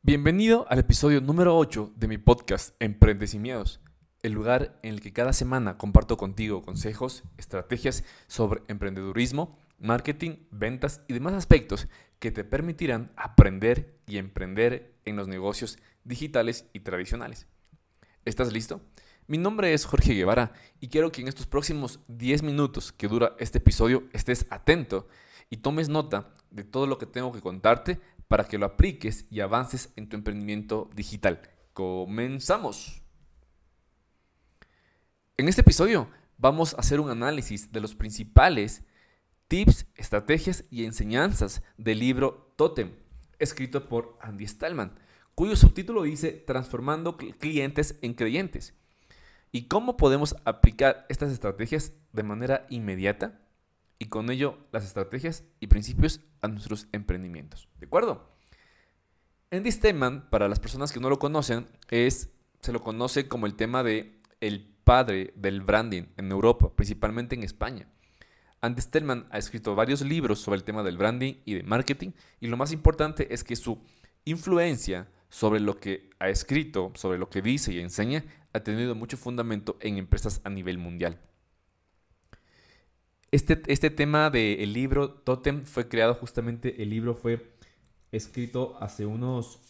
Bienvenido al episodio número 8 de mi podcast Emprendes y Miedos, el lugar en el que cada semana comparto contigo consejos, estrategias sobre emprendedurismo, marketing, ventas y demás aspectos que te permitirán aprender y emprender en los negocios digitales y tradicionales. ¿Estás listo? Mi nombre es Jorge Guevara y quiero que en estos próximos 10 minutos que dura este episodio estés atento y tomes nota de todo lo que tengo que contarte para que lo apliques y avances en tu emprendimiento digital. Comenzamos. En este episodio vamos a hacer un análisis de los principales tips, estrategias y enseñanzas del libro Totem, escrito por Andy Stallman, cuyo subtítulo dice Transformando clientes en creyentes. ¿Y cómo podemos aplicar estas estrategias de manera inmediata? Y con ello las estrategias y principios a nuestros emprendimientos. ¿De acuerdo? Andy Stallman, para las personas que no lo conocen, es, se lo conoce como el tema de padre del branding en Europa, principalmente en España. Andy Stallman ha escrito varios libros sobre el tema del branding y de marketing y lo más importante es que su influencia sobre lo que ha escrito, sobre lo que dice y enseña, ha tenido mucho fundamento en empresas a nivel mundial. Este, este tema del libro Totem fue creado justamente, el libro fue escrito hace unos,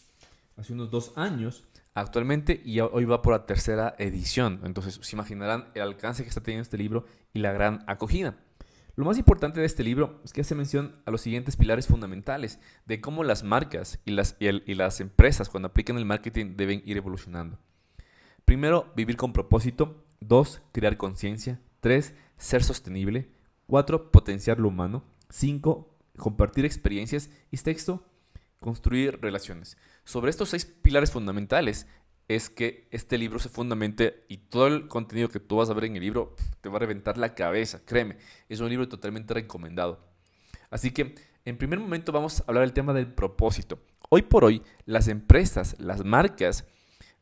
hace unos dos años actualmente y hoy va por la tercera edición. Entonces se imaginarán el alcance que está teniendo este libro y la gran acogida. Lo más importante de este libro es que hace mención a los siguientes pilares fundamentales de cómo las marcas y las, y, las empresas cuando aplican el marketing deben ir evolucionando. Primero, vivir con propósito. Dos, crear conciencia. Tres, ser sostenible. Cuatro, potenciar lo humano. Cinco, compartir experiencias. Y sexto, construir relaciones. Sobre estos seis pilares fundamentales es que este libro se fundamente y todo el contenido que tú vas a ver en el libro te va a reventar la cabeza, créeme, es un libro totalmente recomendado. Así que en primer momento vamos a hablar del tema del propósito. Hoy por hoy las empresas, las marcas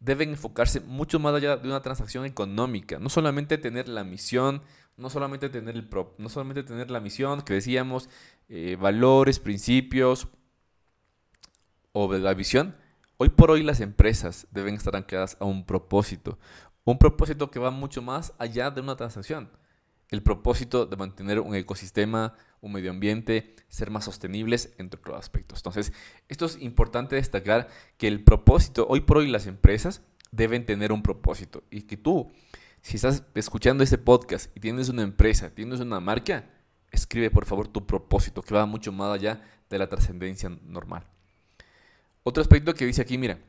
deben enfocarse mucho más allá de una transacción económica, no solamente tener la misión, no solamente tener, el no solamente tener la misión que decíamos, eh, valores, principios o la visión, Hoy por hoy las empresas deben estar ancladas a un propósito, un propósito que va mucho más allá de una transacción. El propósito de mantener un ecosistema, un medio ambiente, ser más sostenibles, entre otros aspectos. Entonces, esto es importante destacar que el propósito, hoy por hoy las empresas deben tener un propósito y que tú, si estás escuchando este podcast y tienes una empresa, tienes una marca, escribe por favor tu propósito que va mucho más allá de la trascendencia normal. Otro aspecto que dice aquí, mira,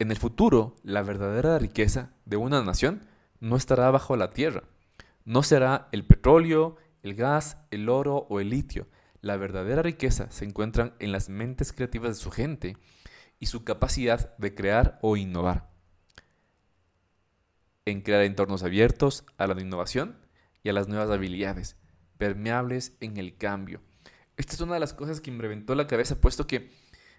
en el futuro la verdadera riqueza de una nación no estará bajo la tierra. No será el petróleo, el gas, el oro o el litio. La verdadera riqueza se encuentra en las mentes creativas de su gente y su capacidad de crear o innovar. En crear entornos abiertos a la innovación y a las nuevas habilidades, permeables en el cambio. Esta es una de las cosas que me reventó la cabeza, puesto que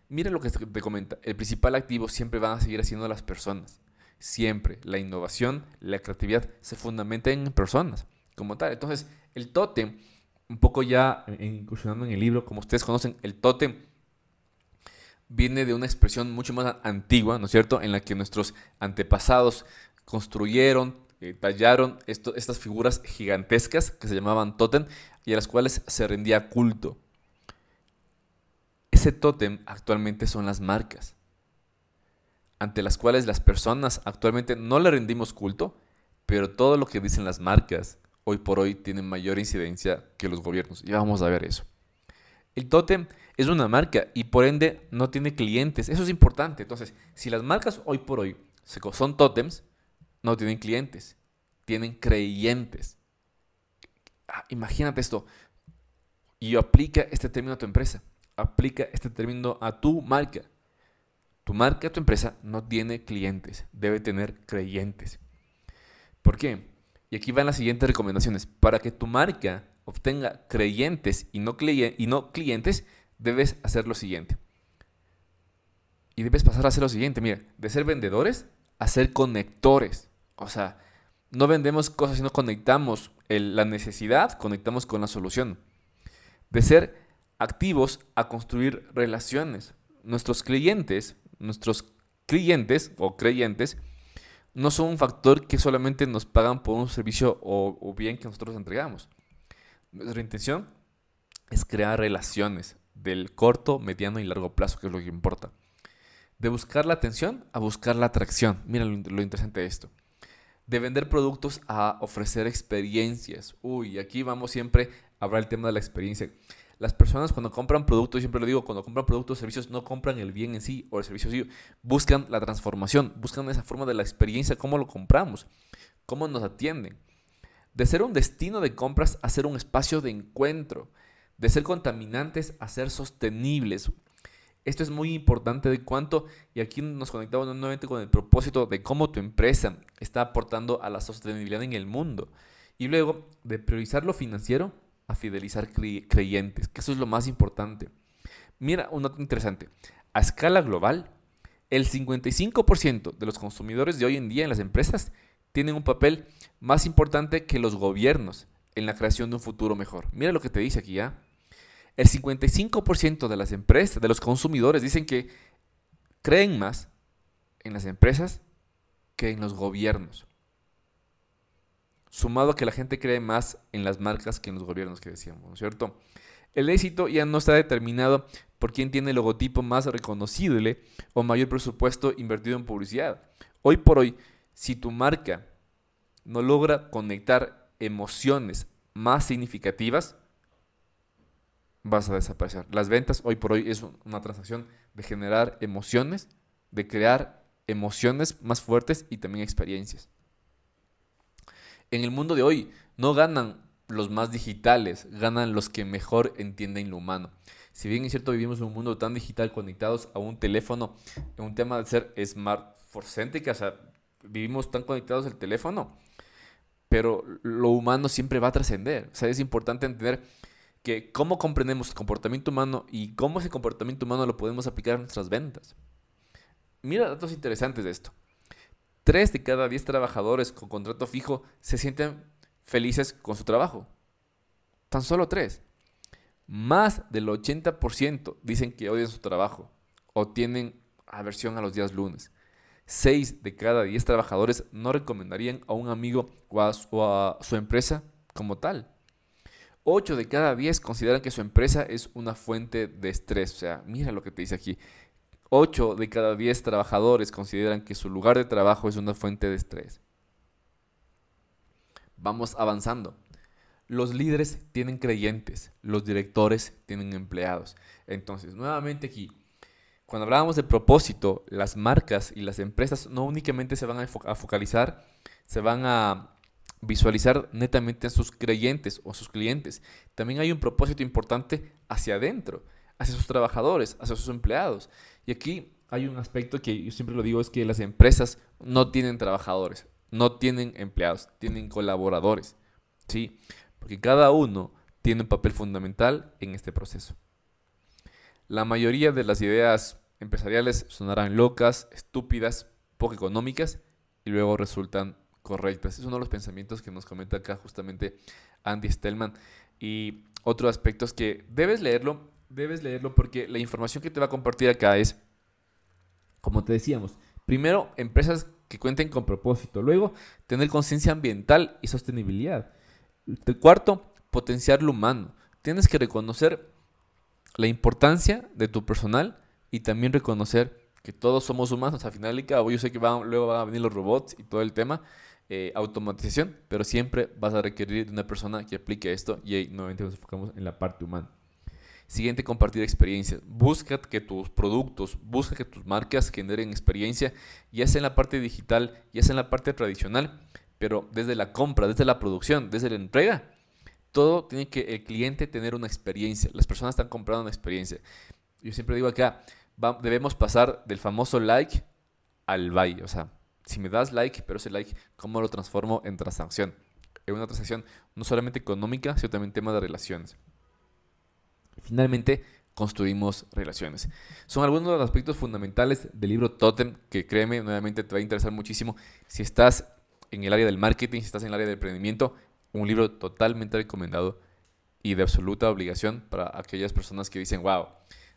Mira lo que te comenta. El principal activo siempre van a seguir haciendo las personas. Siempre. La innovación, la creatividad se fundamenta en personas como tal. Entonces, el tótem, un poco ya incursionando en el libro, como ustedes conocen, el tótem viene de una expresión mucho más antigua, ¿no es cierto?, en la que nuestros antepasados construyeron, eh, tallaron estas figuras gigantescas que se llamaban tótem y a las cuales se rendía culto. Ese tótem actualmente son las marcas, ante las cuales las personas actualmente no le rendimos culto, pero todo lo que dicen las marcas hoy por hoy tiene mayor incidencia que los gobiernos. Y vamos a ver eso. El tótem es una marca y por ende no tiene clientes. Eso es importante. Entonces, si las marcas hoy por hoy son tótems, no tienen clientes, tienen creyentes. Ah, imagínate esto. Y aplica este término a tu empresa aplica este término a tu marca. Tu marca, tu empresa no tiene clientes, debe tener creyentes. ¿Por qué? Y aquí van las siguientes recomendaciones. Para que tu marca obtenga creyentes y no, y no clientes, debes hacer lo siguiente. Y debes pasar a hacer lo siguiente, mira, de ser vendedores a ser conectores. O sea, no vendemos cosas, sino conectamos la necesidad, conectamos con la solución. De ser activos a construir relaciones. Nuestros clientes, nuestros clientes o creyentes, no son un factor que solamente nos pagan por un servicio o, bien que nosotros entregamos. Nuestra intención es crear relaciones del corto, mediano y largo plazo, que es lo que importa. De buscar la atención a buscar la atracción. Mira lo, interesante de esto. De vender productos a ofrecer experiencias. Uy, aquí vamos siempre a hablar el tema de la experiencia. Las personas cuando compran productos, siempre lo digo, cuando compran productos o servicios, no compran el bien en sí o el servicio en sí, buscan la transformación, buscan esa forma de la experiencia, cómo lo compramos, cómo nos atienden. De ser un destino de compras a ser un espacio de encuentro, de ser contaminantes a ser sostenibles. Esto es muy importante de cuánto, y aquí nos conectamos nuevamente con el propósito de cómo tu empresa está aportando a la sostenibilidad en el mundo. Y luego de priorizar lo financiero a fidelizar creyentes, que eso es lo más importante. Mira, un dato interesante. A escala global, el 55% de los consumidores de hoy en día en las empresas tienen un papel más importante que los gobiernos en la creación de un futuro mejor. Mira lo que te dice aquí ya. El 55% de las empresas, de los consumidores, dicen que creen más en las empresas que en los gobiernos. Sumado a que la gente cree más en las marcas que en los gobiernos que decíamos, ¿no es cierto? El éxito ya no está determinado por quién tiene el logotipo más reconocible o mayor presupuesto invertido en publicidad. Hoy por hoy, si tu marca no logra conectar emociones más significativas, vas a desaparecer. Las ventas hoy por hoy es una transacción de generar emociones, de crear emociones más fuertes y también experiencias. En el mundo de hoy no ganan los más digitales, ganan los que mejor entienden lo humano. Si bien es cierto vivimos en un mundo tan digital conectados a un teléfono, un tema de ser smart o sea, vivimos tan conectados al teléfono, pero lo humano siempre va a trascender. O sea, es importante entender que cómo comprendemos el comportamiento humano y cómo ese comportamiento humano lo podemos aplicar a nuestras ventas. Mira datos interesantes de esto. Tres de cada diez trabajadores con contrato fijo se sienten felices con su trabajo. Tan solo tres. Más del 80% dicen que odian su trabajo o tienen aversión a los días lunes. Seis de cada diez trabajadores no recomendarían a un amigo o a su empresa como tal. 8 de cada 10 consideran que su empresa es una fuente de estrés. O sea, mira lo que te dice aquí. 8 de cada 10 trabajadores consideran que su lugar de trabajo es una fuente de estrés. Vamos avanzando. Los líderes tienen creyentes, los directores tienen empleados. Entonces, nuevamente aquí, cuando hablábamos de propósito, las marcas y las empresas no únicamente se van a focalizar, se van a visualizar netamente a sus creyentes o sus clientes. También hay un propósito importante hacia adentro, hacia sus trabajadores, hacia sus empleados. Y aquí hay un aspecto que yo siempre lo digo, es que las empresas no tienen trabajadores, no tienen empleados, tienen colaboradores. ¿sí? Porque cada uno tiene un papel fundamental en este proceso. La mayoría de las ideas empresariales sonarán locas, estúpidas, poco económicas y luego resultan correctas. Es uno de los pensamientos que nos comenta acá justamente Andy Stellman. Y otro aspecto es que debes leerlo, debes leerlo porque la información que te va a compartir acá es, como te decíamos, primero, empresas que cuenten con propósito. Luego, tener conciencia ambiental y sostenibilidad. El cuarto, potenciar lo humano. Tienes que reconocer la importancia de tu personal y también reconocer que todos somos humanos. Al final y cabo, yo sé que luego van a venir los robots y todo el tema, eh, automatización, pero siempre vas a requerir de una persona que aplique esto y ahí nuevamente nos enfocamos en la parte humana. Siguiente, compartir experiencias. Busca que tus productos, busca que tus marcas generen experiencia, ya sea en la parte digital, ya sea en la parte tradicional, pero desde la compra, desde la producción, desde la entrega, todo tiene que el cliente tener una experiencia. Las personas están comprando una experiencia. Yo siempre digo acá, debemos pasar del famoso like al buy, o sea, si me das like, pero ese like, ¿cómo lo transformo en transacción? En una transacción no solamente económica, sino también tema de relaciones. Finalmente, construimos relaciones. Son algunos de los aspectos fundamentales del libro Totem que créeme, nuevamente te va a interesar muchísimo. Si estás en el área del marketing, si estás en el área del emprendimiento, un libro totalmente recomendado y de absoluta obligación para aquellas personas que dicen, wow,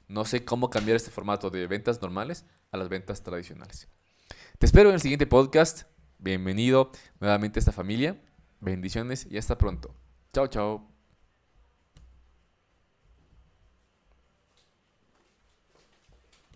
no sé cómo cambiar este formato de ventas normales a las ventas tradicionales. Te espero en el siguiente podcast. Bienvenido nuevamente a esta familia. Bendiciones y hasta pronto. Chao, chao.